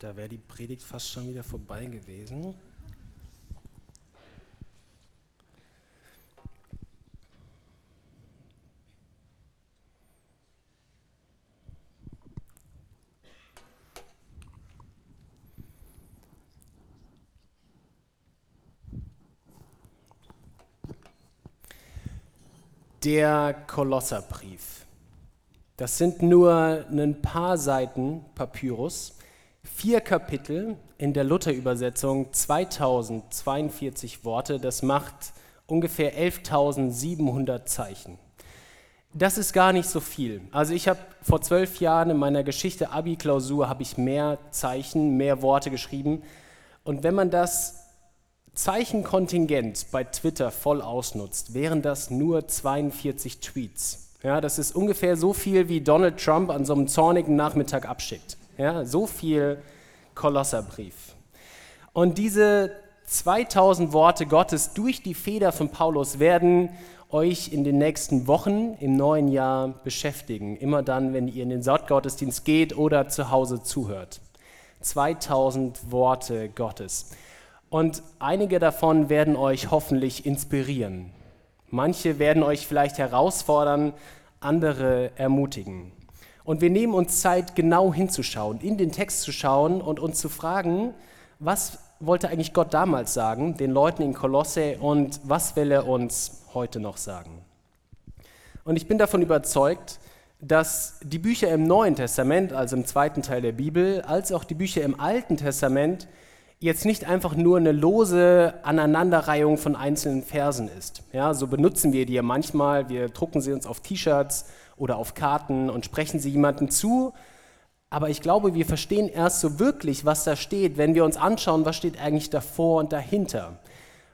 Da wäre die Predigt fast schon wieder vorbei gewesen. Der Kolosserbrief. Das sind nur ein paar Seiten Papyrus, vier Kapitel in der Luther-Übersetzung, 2042 Worte. Das macht ungefähr 11.700 Zeichen. Das ist gar nicht so viel. Also ich habe vor zwölf Jahren in meiner Geschichte Abi-Klausur habe ich mehr Zeichen, mehr Worte geschrieben. Und wenn man das Zeichenkontingent bei Twitter voll ausnutzt, wären das nur 42 Tweets. Ja, das ist ungefähr so viel, wie Donald Trump an so einem zornigen Nachmittag abschickt. Ja, so viel Kolosserbrief. Und diese 2000 Worte Gottes durch die Feder von Paulus werden euch in den nächsten Wochen im neuen Jahr beschäftigen. Immer dann, wenn ihr in den Saatgottesdienst geht oder zu Hause zuhört. 2000 Worte Gottes. Und einige davon werden euch hoffentlich inspirieren. Manche werden euch vielleicht herausfordern, andere ermutigen. Und wir nehmen uns Zeit, genau hinzuschauen, in den Text zu schauen und uns zu fragen, was wollte eigentlich Gott damals sagen, den Leuten in Kolosse, und was will er uns heute noch sagen? Und ich bin davon überzeugt, dass die Bücher im Neuen Testament, also im zweiten Teil der Bibel, als auch die Bücher im Alten Testament jetzt nicht einfach nur eine lose Aneinanderreihung von einzelnen Versen ist. Ja, so benutzen wir die ja manchmal. Wir drucken sie uns auf T-Shirts oder auf Karten und sprechen sie jemandem zu. Aber ich glaube, wir verstehen erst so wirklich, was da steht, wenn wir uns anschauen, was steht eigentlich davor und dahinter.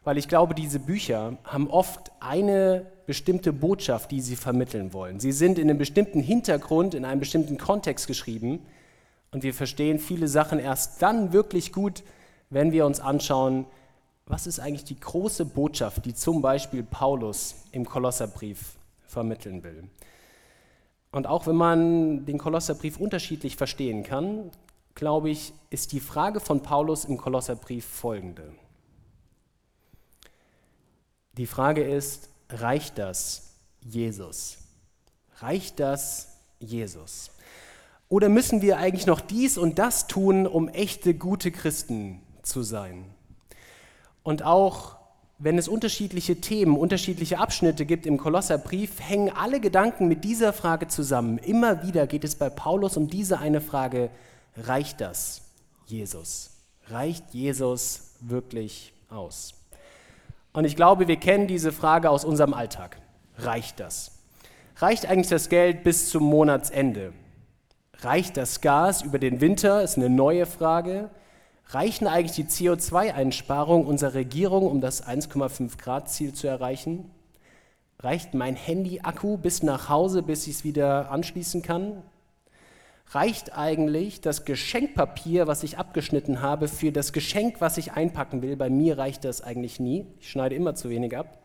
Weil ich glaube, diese Bücher haben oft eine bestimmte Botschaft, die sie vermitteln wollen. Sie sind in einem bestimmten Hintergrund, in einem bestimmten Kontext geschrieben. Und wir verstehen viele Sachen erst dann wirklich gut, wenn wir uns anschauen, was ist eigentlich die große Botschaft, die zum Beispiel Paulus im Kolosserbrief vermitteln will. Und auch wenn man den Kolosserbrief unterschiedlich verstehen kann, glaube ich, ist die Frage von Paulus im Kolosserbrief folgende. Die Frage ist, reicht das Jesus? Reicht das Jesus? Oder müssen wir eigentlich noch dies und das tun, um echte gute Christen zu sein. Und auch wenn es unterschiedliche Themen, unterschiedliche Abschnitte gibt im Kolosserbrief, hängen alle Gedanken mit dieser Frage zusammen. Immer wieder geht es bei Paulus um diese eine Frage, reicht das, Jesus? Reicht Jesus wirklich aus? Und ich glaube, wir kennen diese Frage aus unserem Alltag. Reicht das? Reicht eigentlich das Geld bis zum Monatsende? Reicht das Gas über den Winter? Ist eine neue Frage. Reichen eigentlich die CO2-Einsparungen unserer Regierung, um das 1,5 Grad Ziel zu erreichen? Reicht mein Handy-Akku bis nach Hause, bis ich es wieder anschließen kann? Reicht eigentlich das Geschenkpapier, was ich abgeschnitten habe, für das Geschenk, was ich einpacken will? Bei mir reicht das eigentlich nie. Ich schneide immer zu wenig ab.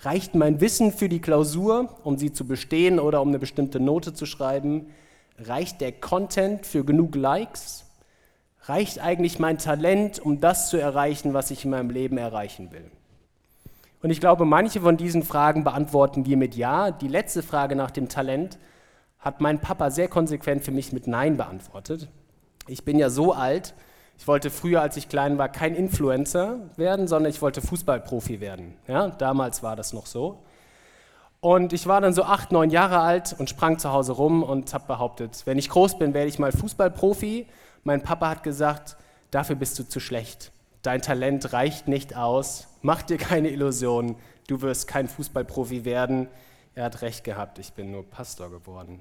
Reicht mein Wissen für die Klausur, um sie zu bestehen oder um eine bestimmte Note zu schreiben? Reicht der Content für genug Likes? Reicht eigentlich mein Talent, um das zu erreichen, was ich in meinem Leben erreichen will? Und ich glaube, manche von diesen Fragen beantworten wir mit Ja. Die letzte Frage nach dem Talent hat mein Papa sehr konsequent für mich mit Nein beantwortet. Ich bin ja so alt, ich wollte früher, als ich klein war, kein Influencer werden, sondern ich wollte Fußballprofi werden. Ja, damals war das noch so. Und ich war dann so acht, neun Jahre alt und sprang zu Hause rum und habe behauptet, wenn ich groß bin, werde ich mal Fußballprofi. Mein Papa hat gesagt, dafür bist du zu schlecht. Dein Talent reicht nicht aus. Mach dir keine Illusionen. Du wirst kein Fußballprofi werden. Er hat recht gehabt. Ich bin nur Pastor geworden.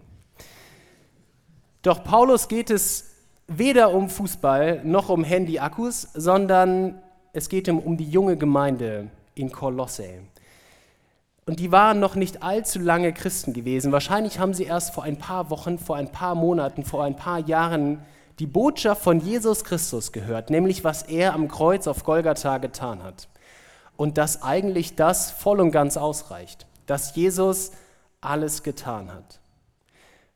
Doch Paulus geht es weder um Fußball noch um Handy-Akkus, sondern es geht ihm um die junge Gemeinde in Kolosse. Und die waren noch nicht allzu lange Christen gewesen. Wahrscheinlich haben sie erst vor ein paar Wochen, vor ein paar Monaten, vor ein paar Jahren die Botschaft von Jesus Christus gehört, nämlich was er am Kreuz auf Golgatha getan hat. Und dass eigentlich das voll und ganz ausreicht, dass Jesus alles getan hat.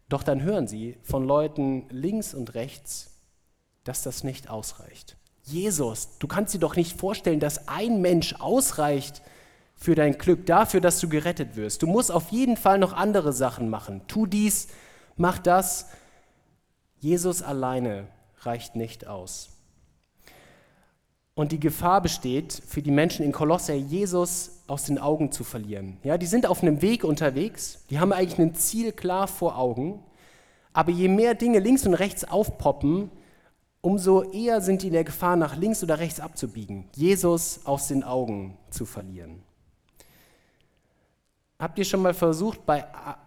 Doch dann hören sie von Leuten links und rechts, dass das nicht ausreicht. Jesus, du kannst dir doch nicht vorstellen, dass ein Mensch ausreicht für dein Glück, dafür, dass du gerettet wirst. Du musst auf jeden Fall noch andere Sachen machen. Tu dies, mach das. Jesus alleine reicht nicht aus. Und die Gefahr besteht für die Menschen in Kolosse, Jesus aus den Augen zu verlieren. Ja, die sind auf einem Weg unterwegs, die haben eigentlich ein Ziel klar vor Augen, aber je mehr Dinge links und rechts aufpoppen, umso eher sind die in der Gefahr, nach links oder rechts abzubiegen, Jesus aus den Augen zu verlieren. Habt ihr schon mal versucht, bei,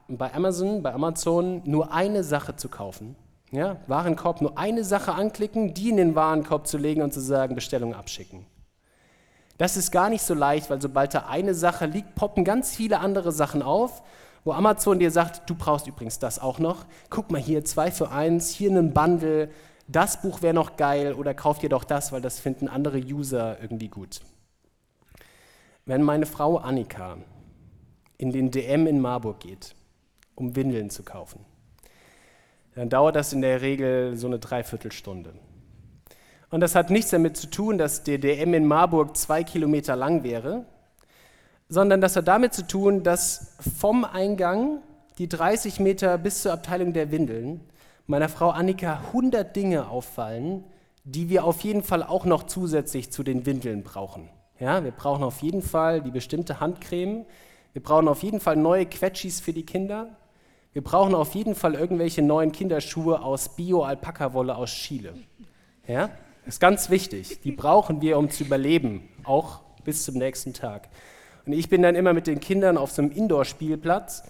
bei Amazon, bei Amazon nur eine Sache zu kaufen? Ja, Warenkorb, nur eine Sache anklicken, die in den Warenkorb zu legen und zu sagen, Bestellung abschicken. Das ist gar nicht so leicht, weil sobald da eine Sache liegt, poppen ganz viele andere Sachen auf, wo Amazon dir sagt, du brauchst übrigens das auch noch. Guck mal hier, zwei für eins, hier einen Bundle, das Buch wäre noch geil oder kauf dir doch das, weil das finden andere User irgendwie gut. Wenn meine Frau Annika in den DM in Marburg geht, um Windeln zu kaufen, dann dauert das in der Regel so eine Dreiviertelstunde. Und das hat nichts damit zu tun, dass der DM in Marburg zwei Kilometer lang wäre, sondern das hat damit zu tun, dass vom Eingang die 30 Meter bis zur Abteilung der Windeln meiner Frau Annika 100 Dinge auffallen, die wir auf jeden Fall auch noch zusätzlich zu den Windeln brauchen. Ja, wir brauchen auf jeden Fall die bestimmte Handcreme, wir brauchen auf jeden Fall neue Quetschis für die Kinder, wir brauchen auf jeden Fall irgendwelche neuen Kinderschuhe aus Bio-Alpaka-Wolle aus Chile. Ja? Das ist ganz wichtig. Die brauchen wir, um zu überleben, auch bis zum nächsten Tag. Und ich bin dann immer mit den Kindern auf so einem Indoor-Spielplatz,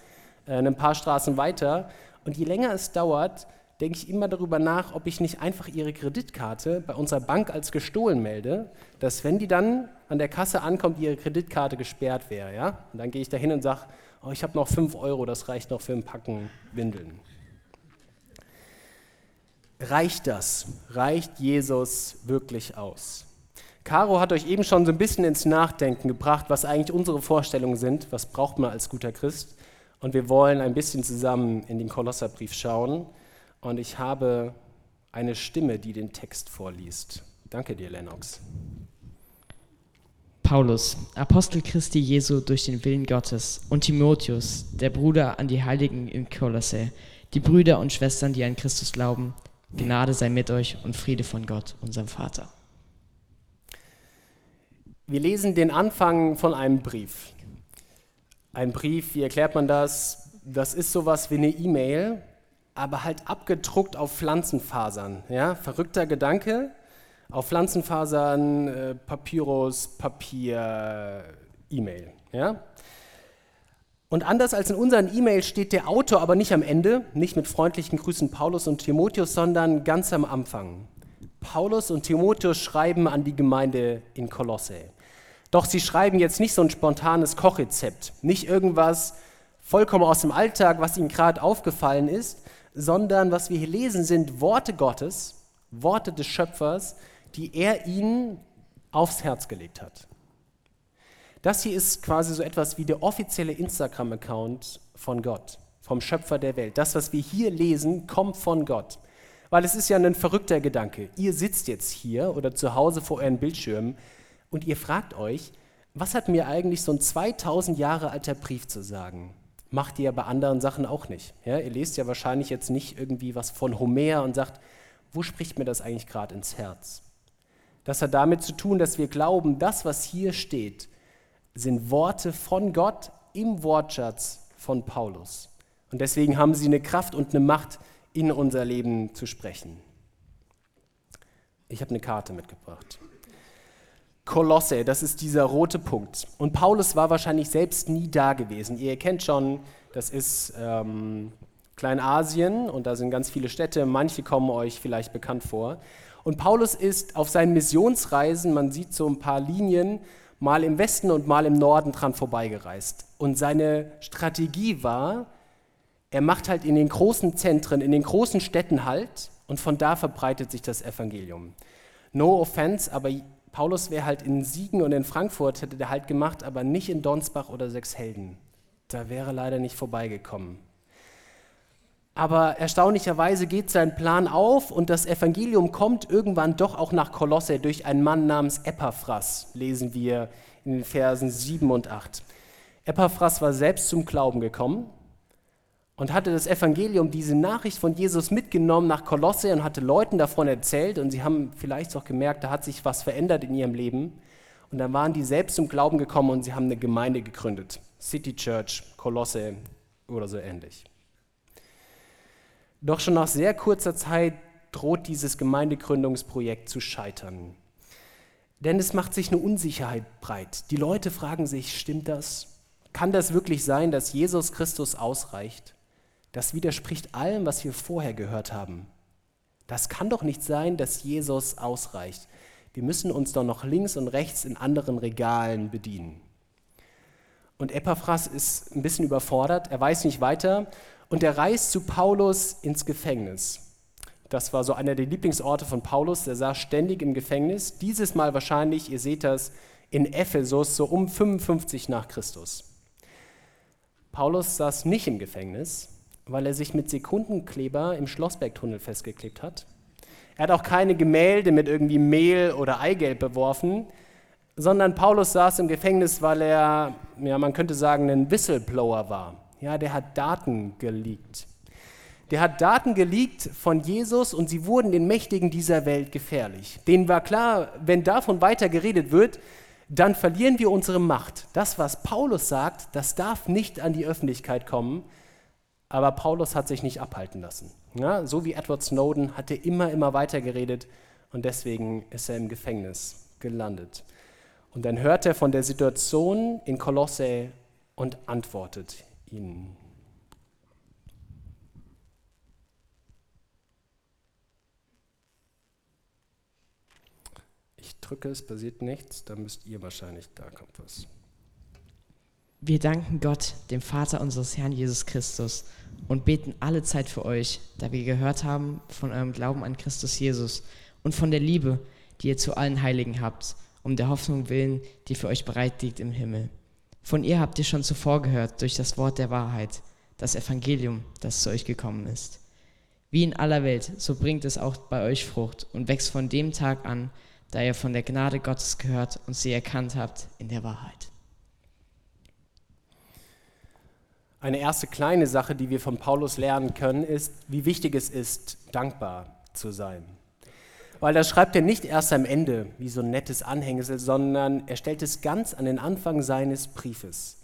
äh, ein paar Straßen weiter. Und je länger es dauert, denke ich immer darüber nach, ob ich nicht einfach ihre Kreditkarte bei unserer Bank als gestohlen melde, dass wenn die dann an der Kasse ankommt, ihre Kreditkarte gesperrt wäre. Ja? Und dann gehe ich da hin und sage, oh, ich habe noch 5 Euro, das reicht noch für ein Packen Windeln. Reicht das? Reicht Jesus wirklich aus? Caro hat euch eben schon so ein bisschen ins Nachdenken gebracht, was eigentlich unsere Vorstellungen sind, was braucht man als guter Christ. Und wir wollen ein bisschen zusammen in den Kolosserbrief schauen. Und ich habe eine Stimme, die den Text vorliest. Danke dir, Lennox. Paulus, Apostel Christi Jesu durch den Willen Gottes, und Timotheus, der Bruder an die Heiligen in Kolosse, die Brüder und Schwestern, die an Christus glauben, Gnade sei mit euch und Friede von Gott, unserem Vater. Wir lesen den Anfang von einem Brief. Ein Brief, wie erklärt man das? Das ist sowas wie eine E-Mail, aber halt abgedruckt auf Pflanzenfasern. Ja? Verrückter Gedanke, auf Pflanzenfasern, äh, Papyrus, Papier, E-Mail. Ja? Und anders als in unseren E-Mails steht der Autor aber nicht am Ende, nicht mit freundlichen Grüßen Paulus und Timotheus, sondern ganz am Anfang. Paulus und Timotheus schreiben an die Gemeinde in Kolosse. Doch sie schreiben jetzt nicht so ein spontanes Kochrezept, nicht irgendwas vollkommen aus dem Alltag, was ihnen gerade aufgefallen ist, sondern was wir hier lesen, sind Worte Gottes, Worte des Schöpfers, die er ihnen aufs Herz gelegt hat. Das hier ist quasi so etwas wie der offizielle Instagram-Account von Gott, vom Schöpfer der Welt. Das, was wir hier lesen, kommt von Gott. Weil es ist ja ein verrückter Gedanke. Ihr sitzt jetzt hier oder zu Hause vor euren Bildschirmen und ihr fragt euch, was hat mir eigentlich so ein 2000 Jahre alter Brief zu sagen? Macht ihr ja bei anderen Sachen auch nicht. Ja, ihr lest ja wahrscheinlich jetzt nicht irgendwie was von Homer und sagt, wo spricht mir das eigentlich gerade ins Herz? Das hat damit zu tun, dass wir glauben, das, was hier steht, sind Worte von Gott im Wortschatz von Paulus. Und deswegen haben sie eine Kraft und eine Macht, in unser Leben zu sprechen. Ich habe eine Karte mitgebracht. Kolosse, das ist dieser rote Punkt. Und Paulus war wahrscheinlich selbst nie da gewesen. Ihr kennt schon, das ist ähm, Kleinasien und da sind ganz viele Städte. Manche kommen euch vielleicht bekannt vor. Und Paulus ist auf seinen Missionsreisen, man sieht so ein paar Linien, mal im Westen und mal im Norden dran vorbeigereist. Und seine Strategie war, er macht halt in den großen Zentren, in den großen Städten halt und von da verbreitet sich das Evangelium. No offense, aber Paulus wäre halt in Siegen und in Frankfurt, hätte der halt gemacht, aber nicht in Donsbach oder Sechshelden. Da wäre leider nicht vorbeigekommen. Aber erstaunlicherweise geht sein Plan auf und das Evangelium kommt irgendwann doch auch nach Kolosse durch einen Mann namens Epaphras, lesen wir in den Versen 7 und 8. Epaphras war selbst zum Glauben gekommen und hatte das Evangelium, diese Nachricht von Jesus mitgenommen nach Kolosse und hatte Leuten davon erzählt und sie haben vielleicht auch gemerkt, da hat sich was verändert in ihrem Leben. Und dann waren die selbst zum Glauben gekommen und sie haben eine Gemeinde gegründet. City Church, Kolosse oder so ähnlich. Doch schon nach sehr kurzer Zeit droht dieses Gemeindegründungsprojekt zu scheitern. Denn es macht sich eine Unsicherheit breit. Die Leute fragen sich, stimmt das? Kann das wirklich sein, dass Jesus Christus ausreicht? Das widerspricht allem, was wir vorher gehört haben. Das kann doch nicht sein, dass Jesus ausreicht. Wir müssen uns doch noch links und rechts in anderen Regalen bedienen. Und Epaphras ist ein bisschen überfordert, er weiß nicht weiter und er reist zu Paulus ins Gefängnis. Das war so einer der Lieblingsorte von Paulus, der saß ständig im Gefängnis, dieses Mal wahrscheinlich, ihr seht das, in Ephesus, so um 55 nach Christus. Paulus saß nicht im Gefängnis, weil er sich mit Sekundenkleber im Schlossbergtunnel festgeklebt hat. Er hat auch keine Gemälde mit irgendwie Mehl oder Eigelb beworfen, sondern Paulus saß im Gefängnis, weil er, ja, man könnte sagen, ein Whistleblower war. Ja, der hat Daten geleakt. Der hat Daten geleakt von Jesus und sie wurden den Mächtigen dieser Welt gefährlich. Denen war klar, wenn davon weiter geredet wird, dann verlieren wir unsere Macht. Das, was Paulus sagt, das darf nicht an die Öffentlichkeit kommen, aber Paulus hat sich nicht abhalten lassen. Ja, so wie Edward Snowden hat er immer, immer weiter geredet und deswegen ist er im Gefängnis gelandet. Und dann hört er von der Situation in Kolosse und antwortet ihnen. Ich drücke, es passiert nichts, da müsst ihr wahrscheinlich, da kommt was. Wir danken Gott, dem Vater unseres Herrn Jesus Christus, und beten alle Zeit für euch, da wir gehört haben von eurem Glauben an Christus Jesus und von der Liebe, die ihr zu allen Heiligen habt, um der Hoffnung willen, die für euch bereit liegt im Himmel. Von ihr habt ihr schon zuvor gehört durch das Wort der Wahrheit, das Evangelium, das zu euch gekommen ist. Wie in aller Welt, so bringt es auch bei euch Frucht und wächst von dem Tag an, da ihr von der Gnade Gottes gehört und sie erkannt habt in der Wahrheit. Eine erste kleine Sache, die wir von Paulus lernen können, ist, wie wichtig es ist, dankbar zu sein. Weil das schreibt er nicht erst am Ende, wie so ein nettes Anhängsel, sondern er stellt es ganz an den Anfang seines Briefes,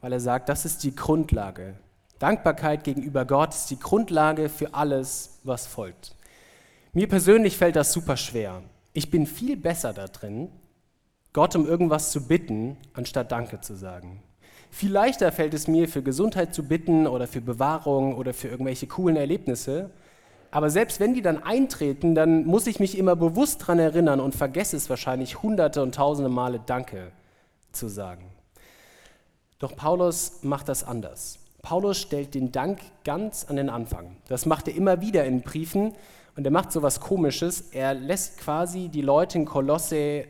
weil er sagt, das ist die Grundlage. Dankbarkeit gegenüber Gott ist die Grundlage für alles, was folgt. Mir persönlich fällt das super schwer. Ich bin viel besser da drin, Gott um irgendwas zu bitten, anstatt Danke zu sagen. Viel leichter fällt es mir, für Gesundheit zu bitten oder für Bewahrung oder für irgendwelche coolen Erlebnisse. Aber selbst wenn die dann eintreten, dann muss ich mich immer bewusst daran erinnern und vergesse es wahrscheinlich hunderte und tausende Male Danke zu sagen. Doch Paulus macht das anders. Paulus stellt den Dank ganz an den Anfang. Das macht er immer wieder in Briefen und er macht so was Komisches. Er lässt quasi die Leute in Kolosse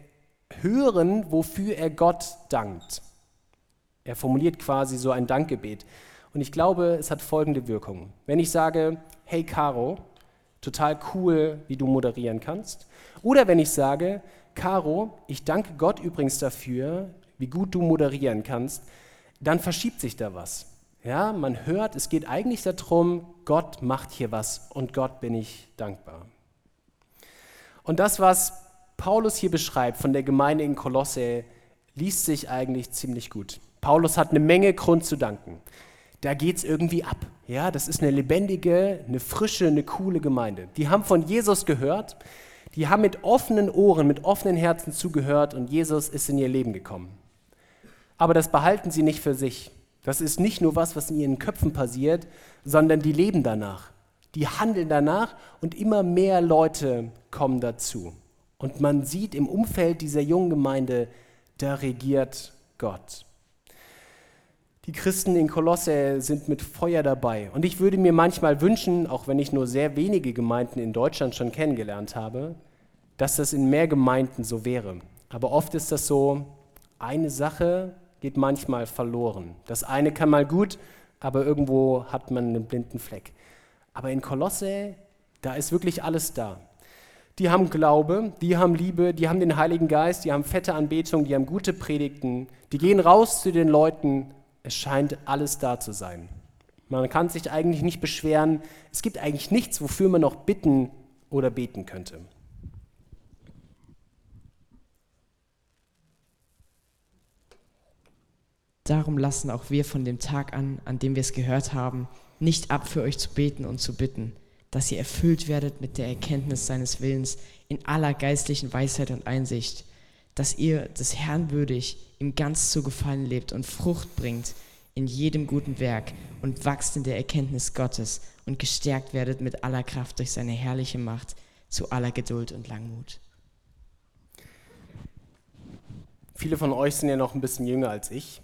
hören, wofür er Gott dankt. Er formuliert quasi so ein Dankgebet. Und ich glaube, es hat folgende Wirkung. Wenn ich sage, hey Caro, total cool, wie du moderieren kannst. Oder wenn ich sage, Caro, ich danke Gott übrigens dafür, wie gut du moderieren kannst, dann verschiebt sich da was. Ja, man hört, es geht eigentlich darum, Gott macht hier was und Gott bin ich dankbar. Und das, was Paulus hier beschreibt von der Gemeinde in Kolosse, liest sich eigentlich ziemlich gut. Paulus hat eine Menge Grund zu danken. Da geht es irgendwie ab. Ja, das ist eine lebendige, eine frische, eine coole Gemeinde. Die haben von Jesus gehört, die haben mit offenen Ohren, mit offenen Herzen zugehört und Jesus ist in ihr Leben gekommen. Aber das behalten sie nicht für sich. Das ist nicht nur was, was in ihren Köpfen passiert, sondern die leben danach. Die handeln danach und immer mehr Leute kommen dazu. Und man sieht im Umfeld dieser jungen Gemeinde, da regiert Gott. Die Christen in Kolosse sind mit Feuer dabei. Und ich würde mir manchmal wünschen, auch wenn ich nur sehr wenige Gemeinden in Deutschland schon kennengelernt habe, dass das in mehr Gemeinden so wäre. Aber oft ist das so, eine Sache geht manchmal verloren. Das eine kann mal gut, aber irgendwo hat man einen blinden Fleck. Aber in Kolosse, da ist wirklich alles da. Die haben Glaube, die haben Liebe, die haben den Heiligen Geist, die haben fette Anbetung, die haben gute Predigten, die gehen raus zu den Leuten. Es scheint alles da zu sein. Man kann sich eigentlich nicht beschweren. Es gibt eigentlich nichts, wofür man noch bitten oder beten könnte. Darum lassen auch wir von dem Tag an, an dem wir es gehört haben, nicht ab für euch zu beten und zu bitten, dass ihr erfüllt werdet mit der Erkenntnis seines Willens in aller geistlichen Weisheit und Einsicht, dass ihr des Herrn würdig ihm ganz zu gefallen lebt und Frucht bringt in jedem guten Werk und wachst in der Erkenntnis Gottes und gestärkt werdet mit aller Kraft durch seine herrliche Macht zu aller Geduld und Langmut. Viele von euch sind ja noch ein bisschen jünger als ich.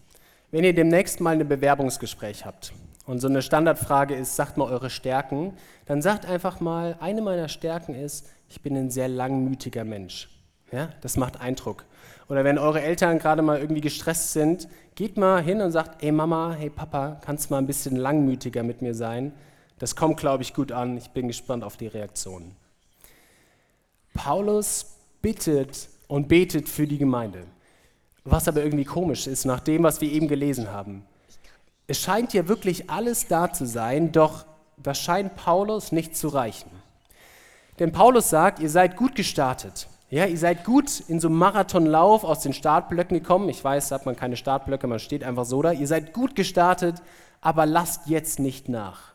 Wenn ihr demnächst mal ein Bewerbungsgespräch habt und so eine Standardfrage ist, sagt mal eure Stärken, dann sagt einfach mal, eine meiner Stärken ist, ich bin ein sehr langmütiger Mensch. Ja, das macht Eindruck. Oder wenn eure Eltern gerade mal irgendwie gestresst sind, geht mal hin und sagt, hey Mama, hey Papa, kannst du mal ein bisschen langmütiger mit mir sein? Das kommt, glaube ich, gut an. Ich bin gespannt auf die Reaktion. Paulus bittet und betet für die Gemeinde. Was aber irgendwie komisch ist, nach dem, was wir eben gelesen haben. Es scheint ja wirklich alles da zu sein, doch das scheint Paulus nicht zu reichen. Denn Paulus sagt, ihr seid gut gestartet. Ja, ihr seid gut in so einem Marathonlauf aus den Startblöcken gekommen. Ich weiß, da hat man keine Startblöcke, man steht einfach so da. Ihr seid gut gestartet, aber lasst jetzt nicht nach.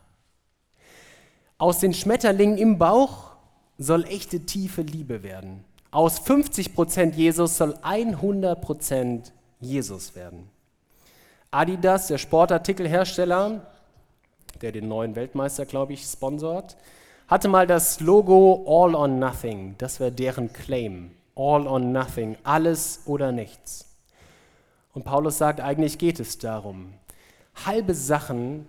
Aus den Schmetterlingen im Bauch soll echte tiefe Liebe werden. Aus 50% Jesus soll 100% Jesus werden. Adidas, der Sportartikelhersteller, der den neuen Weltmeister, glaube ich, sponsort, hatte mal das Logo All or Nothing. Das wäre deren Claim. All or Nothing, alles oder nichts. Und Paulus sagt, eigentlich geht es darum. Halbe Sachen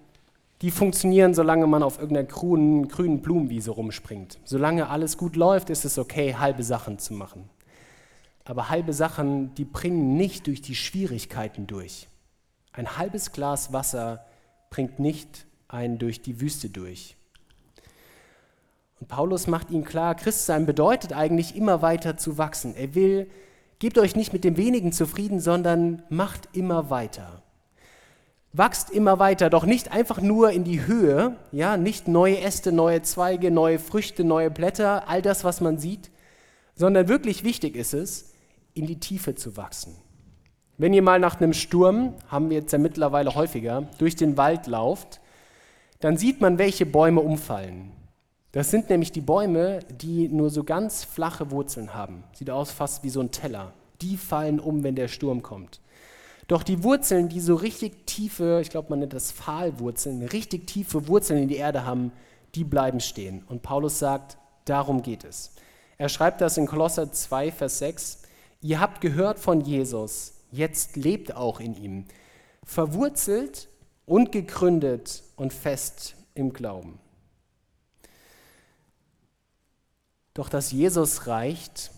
die funktionieren, solange man auf irgendeiner grünen, grünen Blumenwiese rumspringt. Solange alles gut läuft, ist es okay, halbe Sachen zu machen. Aber halbe Sachen, die bringen nicht durch die Schwierigkeiten durch. Ein halbes Glas Wasser bringt nicht einen durch die Wüste durch. Und Paulus macht ihm klar, Christsein bedeutet eigentlich immer weiter zu wachsen. Er will, gebt euch nicht mit dem wenigen zufrieden, sondern macht immer weiter wachst immer weiter, doch nicht einfach nur in die Höhe, ja, nicht neue Äste, neue Zweige, neue Früchte, neue Blätter, all das, was man sieht, sondern wirklich wichtig ist es, in die Tiefe zu wachsen. Wenn ihr mal nach einem Sturm, haben wir jetzt ja mittlerweile häufiger, durch den Wald lauft, dann sieht man, welche Bäume umfallen. Das sind nämlich die Bäume, die nur so ganz flache Wurzeln haben. Sieht aus fast wie so ein Teller. Die fallen um, wenn der Sturm kommt. Doch die Wurzeln, die so richtig tiefe, ich glaube, man nennt das Pfahlwurzeln, richtig tiefe Wurzeln in die Erde haben, die bleiben stehen. Und Paulus sagt, darum geht es. Er schreibt das in Kolosser 2, Vers 6. Ihr habt gehört von Jesus, jetzt lebt auch in ihm, verwurzelt und gegründet und fest im Glauben. Doch dass Jesus reicht,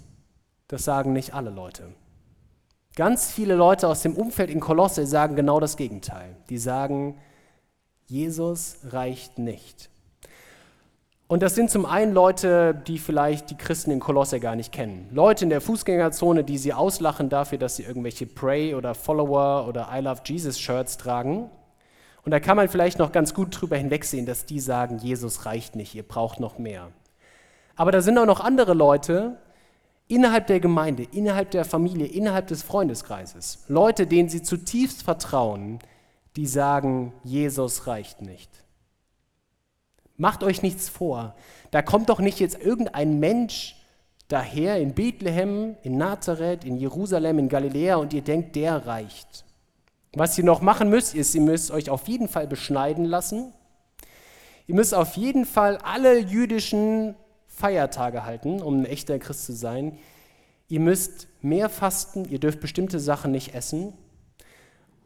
das sagen nicht alle Leute. Ganz viele Leute aus dem Umfeld in Kolosse sagen genau das Gegenteil. Die sagen, Jesus reicht nicht. Und das sind zum einen Leute, die vielleicht die Christen in Kolosse gar nicht kennen. Leute in der Fußgängerzone, die sie auslachen dafür, dass sie irgendwelche Pray oder Follower oder I Love Jesus Shirts tragen. Und da kann man vielleicht noch ganz gut drüber hinwegsehen, dass die sagen, Jesus reicht nicht, ihr braucht noch mehr. Aber da sind auch noch andere Leute, innerhalb der Gemeinde, innerhalb der Familie, innerhalb des Freundeskreises, Leute, denen sie zutiefst vertrauen, die sagen, Jesus reicht nicht. Macht euch nichts vor. Da kommt doch nicht jetzt irgendein Mensch daher in Bethlehem, in Nazareth, in Jerusalem, in Galiläa und ihr denkt, der reicht. Was ihr noch machen müsst, ist, ihr müsst euch auf jeden Fall beschneiden lassen. Ihr müsst auf jeden Fall alle jüdischen Feiertage halten, um ein echter Christ zu sein. Ihr müsst mehr fasten, ihr dürft bestimmte Sachen nicht essen.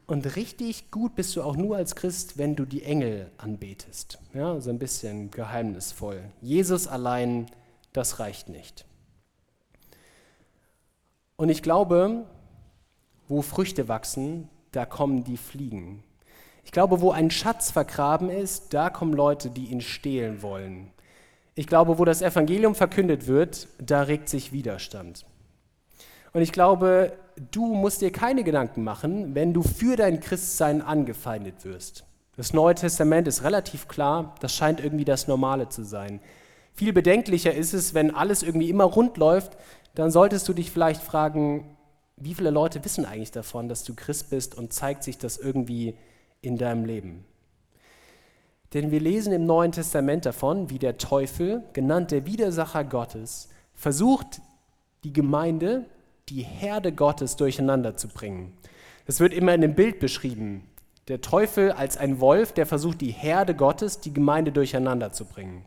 Und richtig gut bist du auch nur als Christ, wenn du die Engel anbetest. Ja, so ein bisschen geheimnisvoll. Jesus allein, das reicht nicht. Und ich glaube, wo Früchte wachsen, da kommen die Fliegen. Ich glaube, wo ein Schatz vergraben ist, da kommen Leute, die ihn stehlen wollen. Ich glaube, wo das Evangelium verkündet wird, da regt sich Widerstand. Und ich glaube, du musst dir keine Gedanken machen, wenn du für dein Christsein angefeindet wirst. Das Neue Testament ist relativ klar, das scheint irgendwie das Normale zu sein. Viel bedenklicher ist es, wenn alles irgendwie immer rund läuft, dann solltest du dich vielleicht fragen, wie viele Leute wissen eigentlich davon, dass du Christ bist und zeigt sich das irgendwie in deinem Leben? Denn wir lesen im Neuen Testament davon, wie der Teufel, genannt der Widersacher Gottes, versucht, die Gemeinde, die Herde Gottes durcheinander zu bringen. Es wird immer in dem Bild beschrieben. Der Teufel als ein Wolf, der versucht, die Herde Gottes, die Gemeinde durcheinander zu bringen.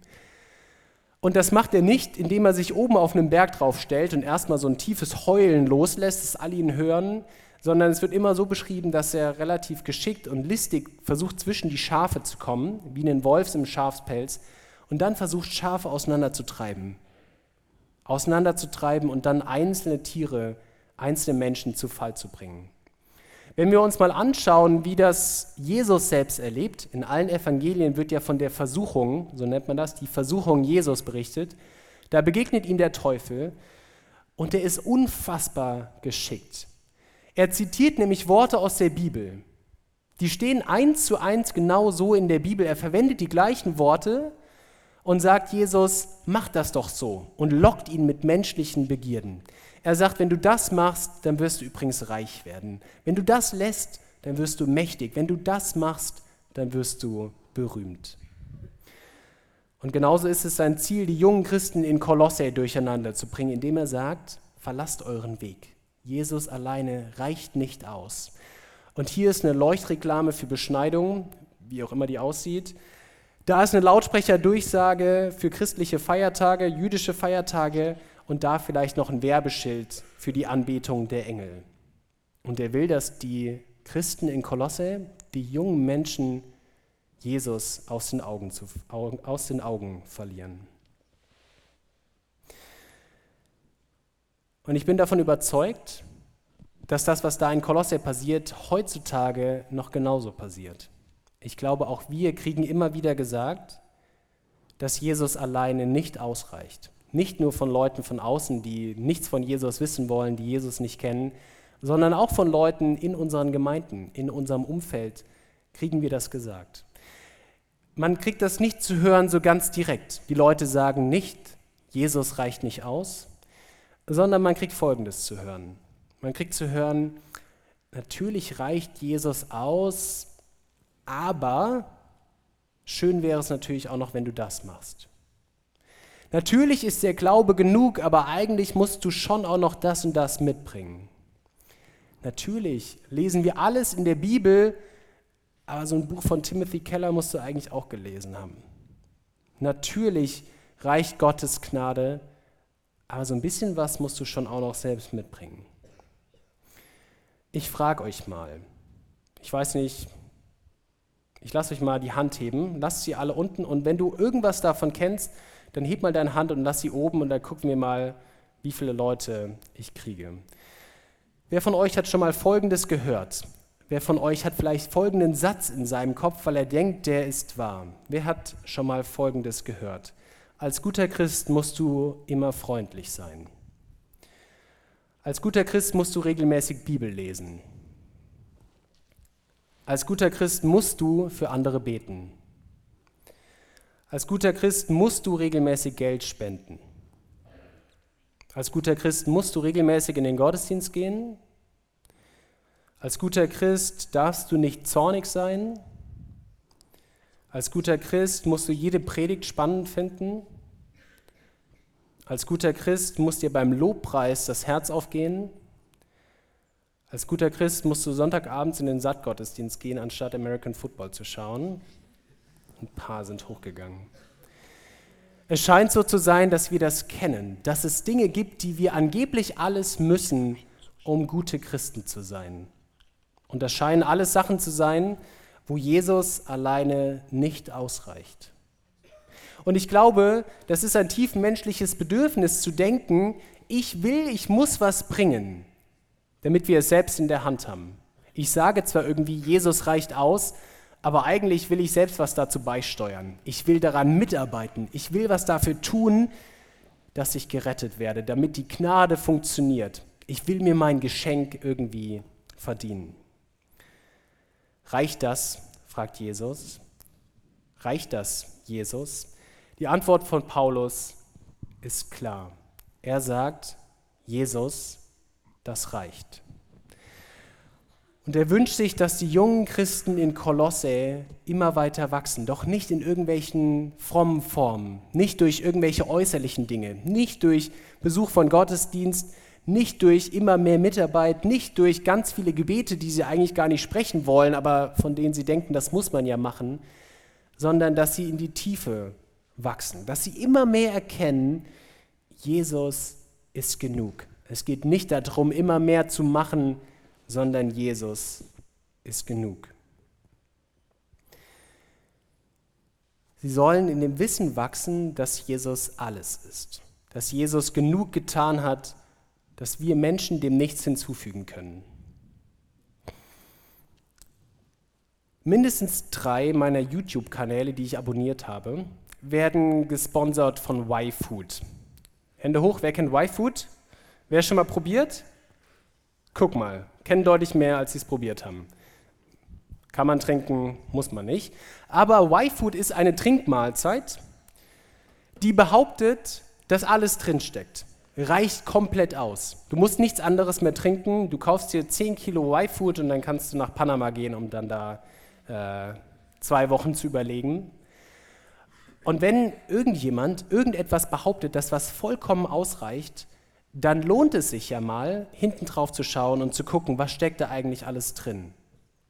Und das macht er nicht, indem er sich oben auf einen Berg drauf stellt und erstmal so ein tiefes Heulen loslässt, dass alle ihn hören, sondern es wird immer so beschrieben, dass er relativ geschickt und listig versucht, zwischen die Schafe zu kommen, wie ein Wolfs im Schafspelz, und dann versucht, Schafe auseinanderzutreiben. Auseinanderzutreiben und dann einzelne Tiere, einzelne Menschen zu Fall zu bringen. Wenn wir uns mal anschauen, wie das Jesus selbst erlebt, in allen Evangelien wird ja von der Versuchung, so nennt man das, die Versuchung Jesus berichtet, da begegnet ihm der Teufel und der ist unfassbar geschickt. Er zitiert nämlich Worte aus der Bibel. Die stehen eins zu eins genau so in der Bibel. Er verwendet die gleichen Worte und sagt Jesus, mach das doch so und lockt ihn mit menschlichen Begierden. Er sagt, wenn du das machst, dann wirst du übrigens reich werden. Wenn du das lässt, dann wirst du mächtig. Wenn du das machst, dann wirst du berühmt. Und genauso ist es sein Ziel, die jungen Christen in Kolosse durcheinander zu bringen, indem er sagt, verlasst euren Weg. Jesus alleine reicht nicht aus. Und hier ist eine Leuchtreklame für Beschneidung, wie auch immer die aussieht. Da ist eine Lautsprecherdurchsage für christliche Feiertage, jüdische Feiertage und da vielleicht noch ein Werbeschild für die Anbetung der Engel. Und er will, dass die Christen in Kolosse, die jungen Menschen, Jesus aus den Augen, zu, aus den Augen verlieren. Und ich bin davon überzeugt, dass das, was da in Kolosse passiert, heutzutage noch genauso passiert. Ich glaube, auch wir kriegen immer wieder gesagt, dass Jesus alleine nicht ausreicht. Nicht nur von Leuten von außen, die nichts von Jesus wissen wollen, die Jesus nicht kennen, sondern auch von Leuten in unseren Gemeinden, in unserem Umfeld kriegen wir das gesagt. Man kriegt das nicht zu hören so ganz direkt. Die Leute sagen nicht, Jesus reicht nicht aus, sondern man kriegt Folgendes zu hören. Man kriegt zu hören, natürlich reicht Jesus aus, aber schön wäre es natürlich auch noch, wenn du das machst. Natürlich ist der Glaube genug, aber eigentlich musst du schon auch noch das und das mitbringen. Natürlich lesen wir alles in der Bibel, aber so ein Buch von Timothy Keller musst du eigentlich auch gelesen haben. Natürlich reicht Gottes Gnade, aber so ein bisschen was musst du schon auch noch selbst mitbringen. Ich frage euch mal, ich weiß nicht, ich lasse euch mal die Hand heben, lasst sie alle unten und wenn du irgendwas davon kennst, dann heb mal deine Hand und lass sie oben und dann gucken wir mal, wie viele Leute ich kriege. Wer von euch hat schon mal Folgendes gehört? Wer von euch hat vielleicht folgenden Satz in seinem Kopf, weil er denkt, der ist wahr? Wer hat schon mal Folgendes gehört? Als guter Christ musst du immer freundlich sein. Als guter Christ musst du regelmäßig Bibel lesen. Als guter Christ musst du für andere beten. Als guter Christ musst du regelmäßig Geld spenden. Als guter Christ musst du regelmäßig in den Gottesdienst gehen. Als guter Christ darfst du nicht zornig sein. Als guter Christ musst du jede Predigt spannend finden. Als guter Christ muss dir beim Lobpreis das Herz aufgehen. Als guter Christ musst du Sonntagabends in den Sattgottesdienst gehen, anstatt American Football zu schauen. Ein paar sind hochgegangen. Es scheint so zu sein, dass wir das kennen, dass es Dinge gibt, die wir angeblich alles müssen, um gute Christen zu sein. Und das scheinen alles Sachen zu sein, wo Jesus alleine nicht ausreicht. Und ich glaube, das ist ein tief menschliches Bedürfnis zu denken, ich will, ich muss was bringen, damit wir es selbst in der Hand haben. Ich sage zwar irgendwie, Jesus reicht aus, aber eigentlich will ich selbst was dazu beisteuern. Ich will daran mitarbeiten. Ich will was dafür tun, dass ich gerettet werde, damit die Gnade funktioniert. Ich will mir mein Geschenk irgendwie verdienen. Reicht das? fragt Jesus. Reicht das, Jesus? Die Antwort von Paulus ist klar. Er sagt, Jesus, das reicht. Und er wünscht sich, dass die jungen Christen in Kolosse immer weiter wachsen, doch nicht in irgendwelchen frommen Formen, nicht durch irgendwelche äußerlichen Dinge, nicht durch Besuch von Gottesdienst, nicht durch immer mehr Mitarbeit, nicht durch ganz viele Gebete, die sie eigentlich gar nicht sprechen wollen, aber von denen sie denken, das muss man ja machen, sondern dass sie in die Tiefe wachsen, dass sie immer mehr erkennen, Jesus ist genug. Es geht nicht darum, immer mehr zu machen, sondern Jesus ist genug. Sie sollen in dem Wissen wachsen, dass Jesus alles ist, dass Jesus genug getan hat, dass wir Menschen dem nichts hinzufügen können. Mindestens drei meiner YouTube-Kanäle, die ich abonniert habe, werden gesponsert von Y-Food. Hände hoch, wer kennt Y-Food? Wer schon mal probiert? Guck mal, kennen deutlich mehr, als sie es probiert haben. Kann man trinken, muss man nicht. Aber Y-Food ist eine Trinkmahlzeit, die behauptet, dass alles drinsteckt. Reicht komplett aus. Du musst nichts anderes mehr trinken. Du kaufst dir 10 Kilo Y-Food und dann kannst du nach Panama gehen, um dann da äh, zwei Wochen zu überlegen. Und wenn irgendjemand irgendetwas behauptet, dass was vollkommen ausreicht, dann lohnt es sich ja mal, hinten drauf zu schauen und zu gucken, was steckt da eigentlich alles drin.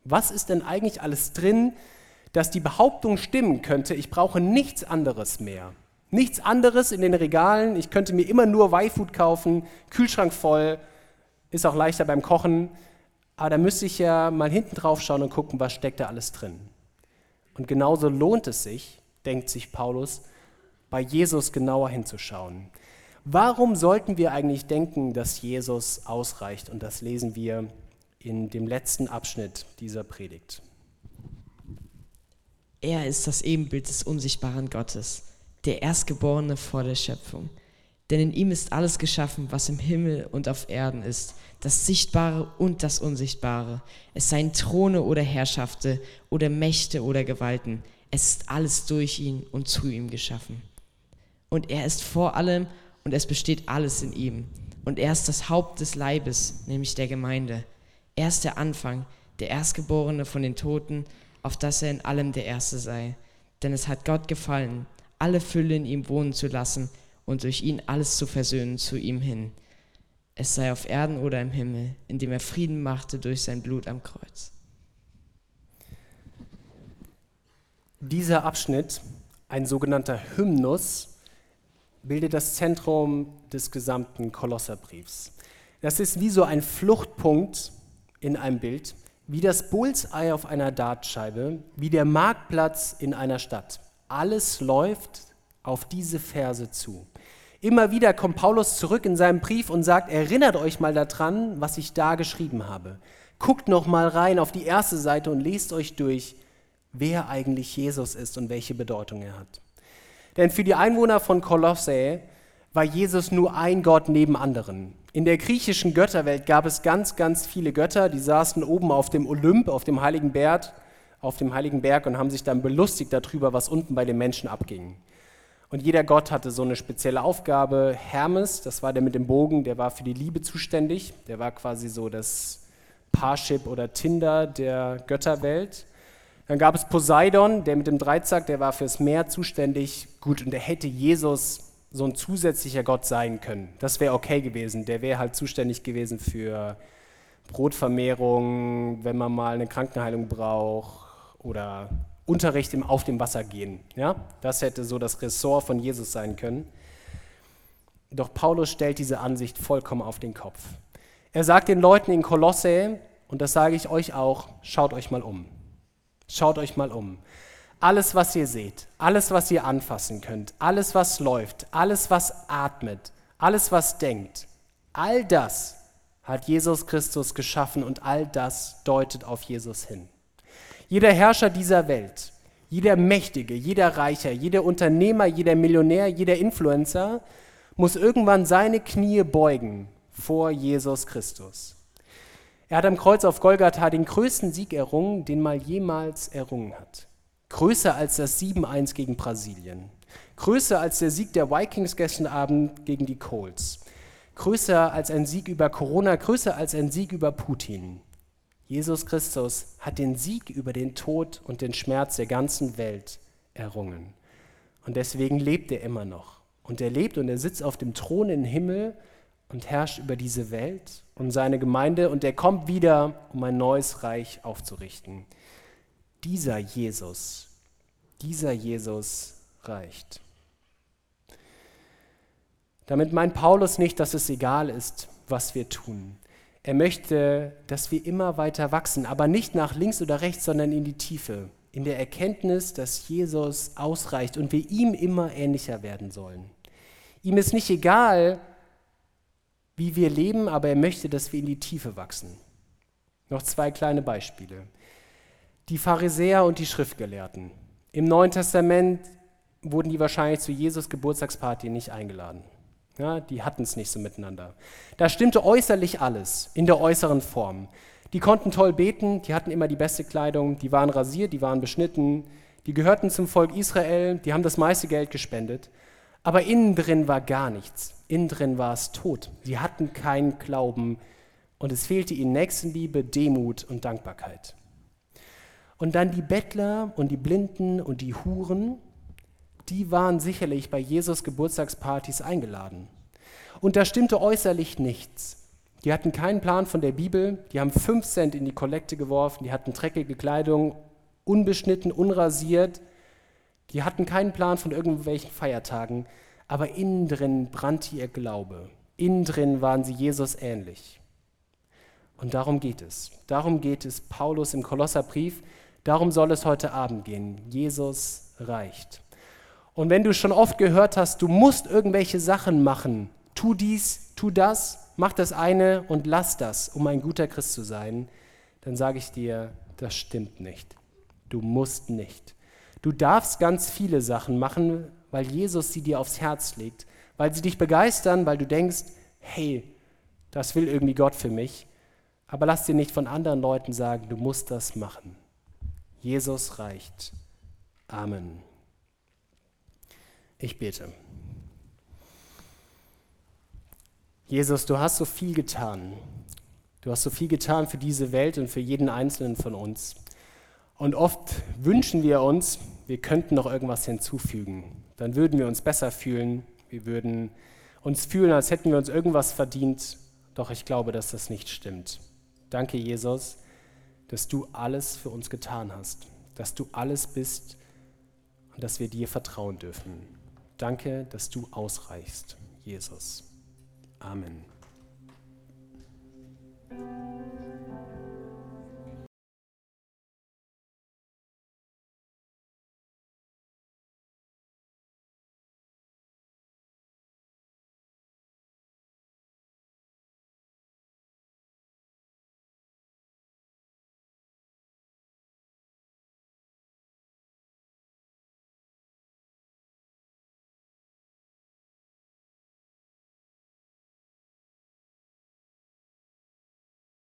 Was ist denn eigentlich alles drin, dass die Behauptung stimmen könnte, ich brauche nichts anderes mehr. Nichts anderes in den Regalen, ich könnte mir immer nur Y-Food kaufen, Kühlschrank voll, ist auch leichter beim Kochen, aber da müsste ich ja mal hinten drauf schauen und gucken, was steckt da alles drin. Und genauso lohnt es sich, denkt sich Paulus, bei Jesus genauer hinzuschauen. Warum sollten wir eigentlich denken, dass Jesus ausreicht? Und das lesen wir in dem letzten Abschnitt dieser Predigt. Er ist das Ebenbild des unsichtbaren Gottes, der Erstgeborene vor der Schöpfung. Denn in ihm ist alles geschaffen, was im Himmel und auf Erden ist, das Sichtbare und das Unsichtbare. Es seien Throne oder Herrschaften oder Mächte oder Gewalten. Es ist alles durch ihn und zu ihm geschaffen. Und er ist vor allem und es besteht alles in ihm. Und er ist das Haupt des Leibes, nämlich der Gemeinde. Er ist der Anfang, der Erstgeborene von den Toten, auf dass er in allem der Erste sei. Denn es hat Gott gefallen, alle Fülle in ihm wohnen zu lassen und durch ihn alles zu versöhnen zu ihm hin. Es sei auf Erden oder im Himmel, indem er Frieden machte durch sein Blut am Kreuz. Dieser Abschnitt, ein sogenannter Hymnus, bildet das Zentrum des gesamten Kolosserbriefs. Das ist wie so ein Fluchtpunkt in einem Bild, wie das Bullseye auf einer Dartscheibe, wie der Marktplatz in einer Stadt. Alles läuft auf diese Verse zu. Immer wieder kommt Paulus zurück in seinem Brief und sagt, erinnert euch mal daran, was ich da geschrieben habe. Guckt noch mal rein auf die erste Seite und lest euch durch, wer eigentlich Jesus ist und welche Bedeutung er hat. Denn für die Einwohner von Kolosse war Jesus nur ein Gott neben anderen. In der griechischen Götterwelt gab es ganz, ganz viele Götter, die saßen oben auf dem Olymp, auf dem heiligen Berg, auf dem heiligen Berg und haben sich dann belustigt darüber, was unten bei den Menschen abging. Und jeder Gott hatte so eine spezielle Aufgabe. Hermes, das war der mit dem Bogen, der war für die Liebe zuständig. Der war quasi so das Parship oder Tinder der Götterwelt. Dann gab es Poseidon, der mit dem Dreizack, der war fürs Meer zuständig. Gut, und der hätte Jesus so ein zusätzlicher Gott sein können. Das wäre okay gewesen. Der wäre halt zuständig gewesen für Brotvermehrung, wenn man mal eine Krankenheilung braucht oder Unterricht im, auf dem Wasser gehen. Ja? Das hätte so das Ressort von Jesus sein können. Doch Paulus stellt diese Ansicht vollkommen auf den Kopf. Er sagt den Leuten in Kolosse, und das sage ich euch auch, schaut euch mal um. Schaut euch mal um. Alles, was ihr seht, alles, was ihr anfassen könnt, alles, was läuft, alles, was atmet, alles, was denkt, all das hat Jesus Christus geschaffen und all das deutet auf Jesus hin. Jeder Herrscher dieser Welt, jeder Mächtige, jeder Reicher, jeder Unternehmer, jeder Millionär, jeder Influencer muss irgendwann seine Knie beugen vor Jesus Christus. Er hat am Kreuz auf Golgatha den größten Sieg errungen, den mal jemals errungen hat. Größer als das 7-1 gegen Brasilien. Größer als der Sieg der Vikings gestern Abend gegen die Colts. Größer als ein Sieg über Corona, größer als ein Sieg über Putin. Jesus Christus hat den Sieg über den Tod und den Schmerz der ganzen Welt errungen. Und deswegen lebt er immer noch. Und er lebt und er sitzt auf dem Thron im Himmel und herrscht über diese Welt und seine Gemeinde und er kommt wieder, um ein neues Reich aufzurichten. Dieser Jesus, dieser Jesus reicht. Damit meint Paulus nicht, dass es egal ist, was wir tun. Er möchte, dass wir immer weiter wachsen, aber nicht nach links oder rechts, sondern in die Tiefe, in der Erkenntnis, dass Jesus ausreicht und wir ihm immer ähnlicher werden sollen. Ihm ist nicht egal, wie wir leben, aber er möchte, dass wir in die Tiefe wachsen. Noch zwei kleine Beispiele. Die Pharisäer und die Schriftgelehrten. Im Neuen Testament wurden die wahrscheinlich zu Jesus Geburtstagsparty nicht eingeladen. Ja, die hatten es nicht so miteinander. Da stimmte äußerlich alles, in der äußeren Form. Die konnten toll beten, die hatten immer die beste Kleidung, die waren rasiert, die waren beschnitten, die gehörten zum Volk Israel, die haben das meiste Geld gespendet. Aber innen drin war gar nichts. Innen drin war es tot. Sie hatten keinen Glauben und es fehlte ihnen Nächstenliebe, Demut und Dankbarkeit. Und dann die Bettler und die Blinden und die Huren, die waren sicherlich bei Jesus Geburtstagspartys eingeladen. Und da stimmte äußerlich nichts. Die hatten keinen Plan von der Bibel, die haben fünf Cent in die Kollekte geworfen, die hatten dreckige Kleidung, unbeschnitten, unrasiert, die hatten keinen Plan von irgendwelchen Feiertagen, aber innen drin brannte ihr Glaube. Innen drin waren sie Jesus ähnlich. Und darum geht es. Darum geht es Paulus im Kolosserbrief. Darum soll es heute Abend gehen. Jesus reicht. Und wenn du schon oft gehört hast, du musst irgendwelche Sachen machen, tu dies, tu das, mach das eine und lass das, um ein guter Christ zu sein, dann sage ich dir, das stimmt nicht. Du musst nicht. Du darfst ganz viele Sachen machen, weil Jesus sie dir aufs Herz legt, weil sie dich begeistern, weil du denkst, hey, das will irgendwie Gott für mich. Aber lass dir nicht von anderen Leuten sagen, du musst das machen. Jesus reicht. Amen. Ich bete. Jesus, du hast so viel getan. Du hast so viel getan für diese Welt und für jeden Einzelnen von uns. Und oft wünschen wir uns, wir könnten noch irgendwas hinzufügen. Dann würden wir uns besser fühlen. Wir würden uns fühlen, als hätten wir uns irgendwas verdient. Doch ich glaube, dass das nicht stimmt. Danke, Jesus, dass du alles für uns getan hast, dass du alles bist und dass wir dir vertrauen dürfen. Danke, dass du ausreichst, Jesus. Amen.